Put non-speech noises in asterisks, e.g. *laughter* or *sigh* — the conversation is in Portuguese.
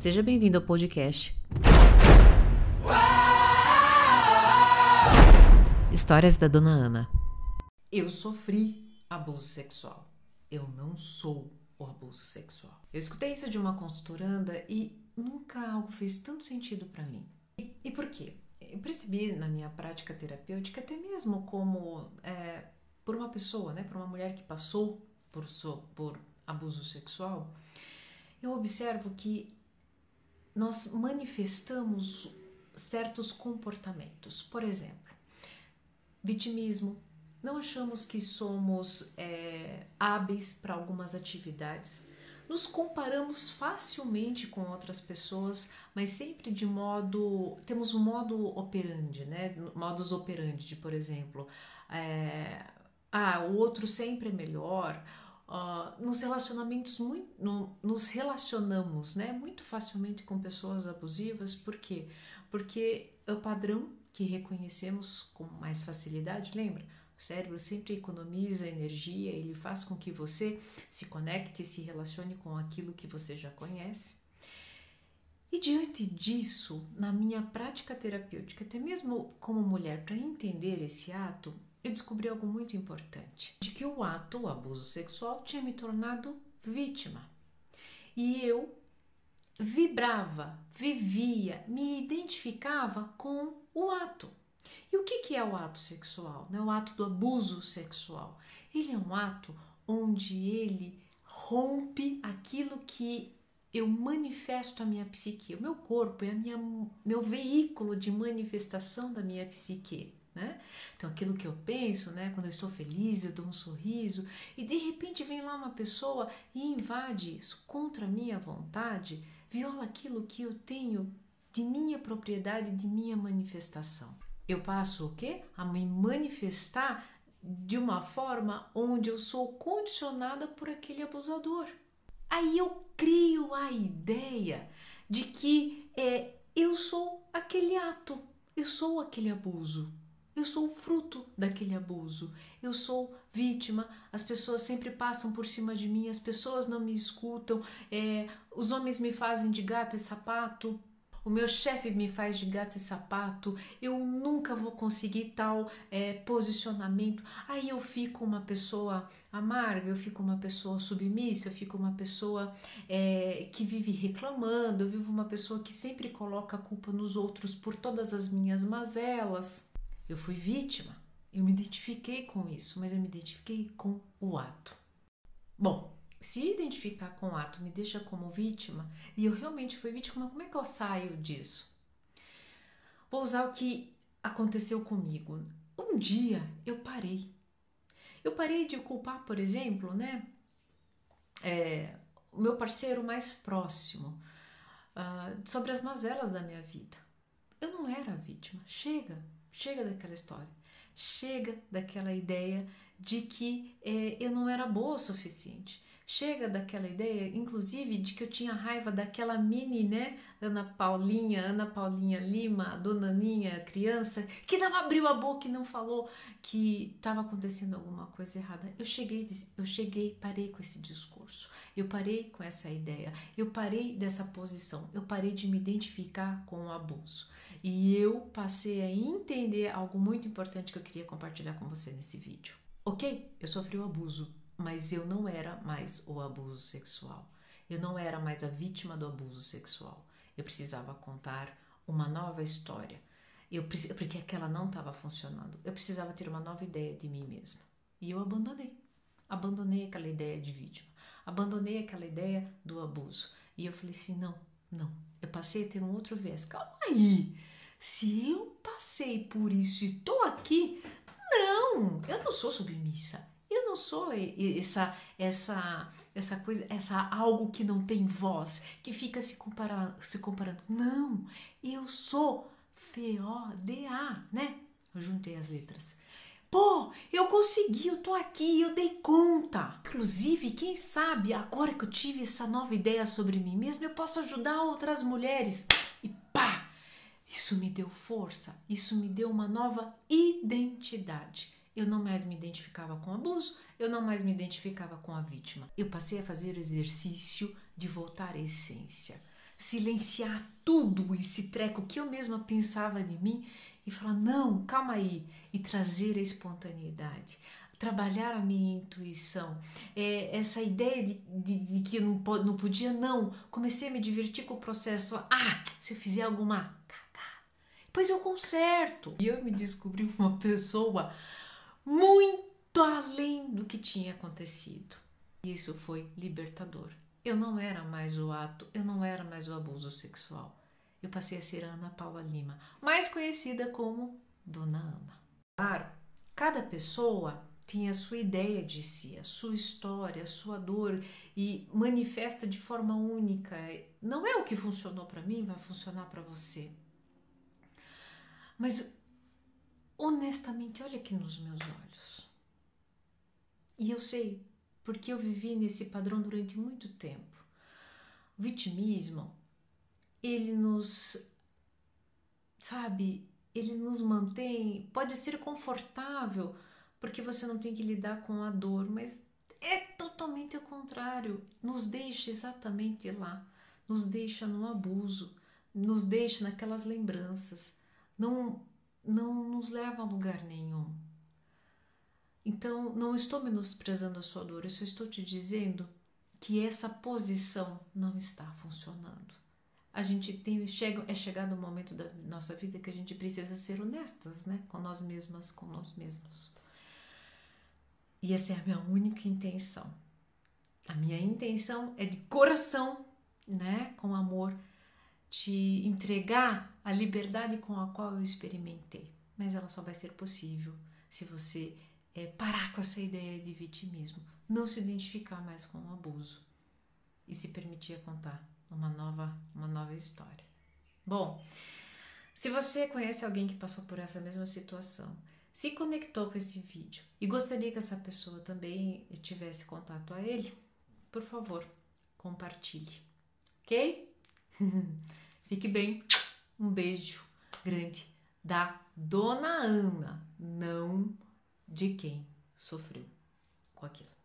Seja bem-vindo ao podcast. Histórias da Dona Ana. Eu sofri abuso sexual. Eu não sou o abuso sexual. Eu escutei isso de uma consultoranda e nunca algo fez tanto sentido para mim. E, e, por quê? Eu percebi na minha prática terapêutica, até mesmo como é, por uma pessoa, né, por uma mulher que passou por, so, por abuso sexual, eu observo que nós manifestamos certos comportamentos. Por exemplo, vitimismo. Não achamos que somos é, hábeis para algumas atividades. Nos comparamos facilmente com outras pessoas, mas sempre de modo. Temos um modo operandi, né? Modus operandi, de, por exemplo. É, ah, o outro sempre é melhor, Uh, nos relacionamentos muito, no, nos relacionamos né, muito facilmente com pessoas abusivas, por quê? Porque é o padrão que reconhecemos com mais facilidade, lembra? O cérebro sempre economiza energia, ele faz com que você se conecte, se relacione com aquilo que você já conhece. E diante disso, na minha prática terapêutica, até mesmo como mulher, para entender esse ato, eu descobri algo muito importante: de que o ato, o abuso sexual, tinha me tornado vítima. E eu vibrava, vivia, me identificava com o ato. E o que é o ato sexual? Né? O ato do abuso sexual. Ele é um ato onde ele rompe aquilo que eu manifesto a minha psique. O meu corpo é a minha, meu veículo de manifestação da minha psique. Né? Então, aquilo que eu penso, né? quando eu estou feliz, eu dou um sorriso, e de repente vem lá uma pessoa e invade isso contra a minha vontade, viola aquilo que eu tenho de minha propriedade, de minha manifestação. Eu passo o quê? A me manifestar de uma forma onde eu sou condicionada por aquele abusador. Aí eu crio a ideia de que é, eu sou aquele ato, eu sou aquele abuso. Eu sou fruto daquele abuso. Eu sou vítima. As pessoas sempre passam por cima de mim. As pessoas não me escutam. É, os homens me fazem de gato e sapato. O meu chefe me faz de gato e sapato. Eu nunca vou conseguir tal é, posicionamento. Aí eu fico uma pessoa amarga. Eu fico uma pessoa submissa. Eu fico uma pessoa é, que vive reclamando. Eu vivo uma pessoa que sempre coloca a culpa nos outros por todas as minhas mazelas. Eu fui vítima, eu me identifiquei com isso, mas eu me identifiquei com o ato. Bom, se identificar com o ato me deixa como vítima e eu realmente fui vítima, como é que eu saio disso? Vou usar o que aconteceu comigo. Um dia eu parei. Eu parei de culpar, por exemplo, né, é, o meu parceiro mais próximo uh, sobre as mazelas da minha vida. Eu não era vítima. Chega, Chega daquela história. Chega daquela ideia de que é, eu não era boa o suficiente. Chega daquela ideia, inclusive, de que eu tinha raiva daquela mini, né? Ana Paulinha, Ana Paulinha Lima, dona Aninha, criança, que não abriu a boca e não falou que estava acontecendo alguma coisa errada. Eu cheguei, eu cheguei, parei com esse discurso. Eu parei com essa ideia. Eu parei dessa posição. Eu parei de me identificar com o abuso. E eu passei a entender algo muito importante que eu queria compartilhar com você nesse vídeo. Ok, eu sofri o abuso, mas eu não era mais o abuso sexual. Eu não era mais a vítima do abuso sexual. Eu precisava contar uma nova história. Eu porque aquela não estava funcionando. Eu precisava ter uma nova ideia de mim mesma. E eu abandonei. Abandonei aquela ideia de vítima. Abandonei aquela ideia do abuso. E eu falei assim: não, não. Eu passei a ter um outro viés. Calma aí. Se eu passei por isso e tô aqui, não, eu não sou submissa. Não sou essa essa essa coisa, essa algo que não tem voz, que fica se comparando, se comparando. Não, eu sou F-O-D-A, né? Eu juntei as letras. Pô, eu consegui, eu tô aqui, eu dei conta. Inclusive, quem sabe, agora que eu tive essa nova ideia sobre mim mesma, eu posso ajudar outras mulheres. E pá! Isso me deu força, isso me deu uma nova identidade. Eu não mais me identificava com o abuso, eu não mais me identificava com a vítima. Eu passei a fazer o exercício de voltar à essência. silenciar tudo esse treco que eu mesma pensava de mim e falar: não, calma aí, e trazer a espontaneidade. Trabalhar a minha intuição, é, essa ideia de, de, de que eu não, não podia, não. Comecei a me divertir com o processo. Ah, se eu fizer alguma cagada, pois eu conserto. E eu me descobri uma pessoa muito além do que tinha acontecido. Isso foi libertador. Eu não era mais o ato, eu não era mais o abuso sexual. Eu passei a ser Ana Paula Lima, mais conhecida como Dona Ana. Claro, cada pessoa tem a sua ideia de si, a sua história, a sua dor e manifesta de forma única. Não é o que funcionou para mim, vai funcionar para você. Mas honestamente, olha aqui nos meus olhos. E eu sei, porque eu vivi nesse padrão durante muito tempo. O vitimismo, ele nos, sabe, ele nos mantém, pode ser confortável, porque você não tem que lidar com a dor, mas é totalmente o contrário, nos deixa exatamente lá, nos deixa no abuso, nos deixa naquelas lembranças, não, não nos leva a lugar nenhum. Então, não estou menosprezando a sua dor, eu só estou te dizendo que essa posição não está funcionando. A gente tem chega, é chegado o um momento da nossa vida que a gente precisa ser honestas, né, com nós mesmas, com nós mesmos. E essa é a minha única intenção. A minha intenção é de coração, né, com amor, te entregar a liberdade com a qual eu experimentei. Mas ela só vai ser possível se você é, parar com essa ideia de vitimismo, não se identificar mais com o abuso e se permitir contar uma nova, uma nova história. Bom, se você conhece alguém que passou por essa mesma situação, se conectou com esse vídeo e gostaria que essa pessoa também tivesse contato a ele, por favor, compartilhe, ok? *laughs* Fique bem. Um beijo grande da Dona Ana, não de quem sofreu com aquilo.